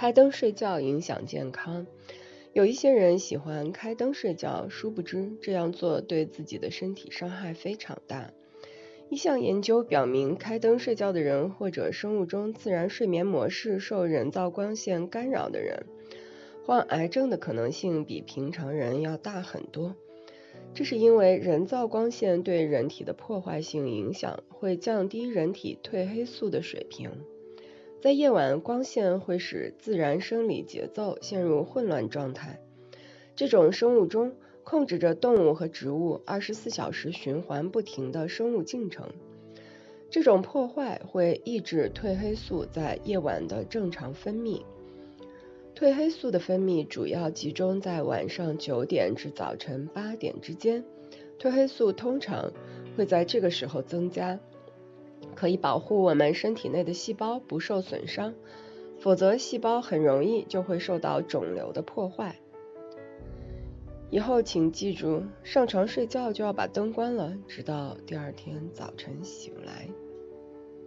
开灯睡觉影响健康。有一些人喜欢开灯睡觉，殊不知这样做对自己的身体伤害非常大。一项研究表明，开灯睡觉的人或者生物钟自然睡眠模式受人造光线干扰的人，患癌症的可能性比平常人要大很多。这是因为人造光线对人体的破坏性影响会降低人体褪黑素的水平。在夜晚，光线会使自然生理节奏陷入混乱状态。这种生物钟控制着动物和植物二十四小时循环不停的生物进程。这种破坏会抑制褪黑素在夜晚的正常分泌。褪黑素的分泌主要集中在晚上九点至早晨八点之间，褪黑素通常会在这个时候增加，可以保护我们身体内的细胞不受损伤，否则细胞很容易就会受到肿瘤的破坏。以后请记住，上床睡觉就要把灯关了，直到第二天早晨醒来。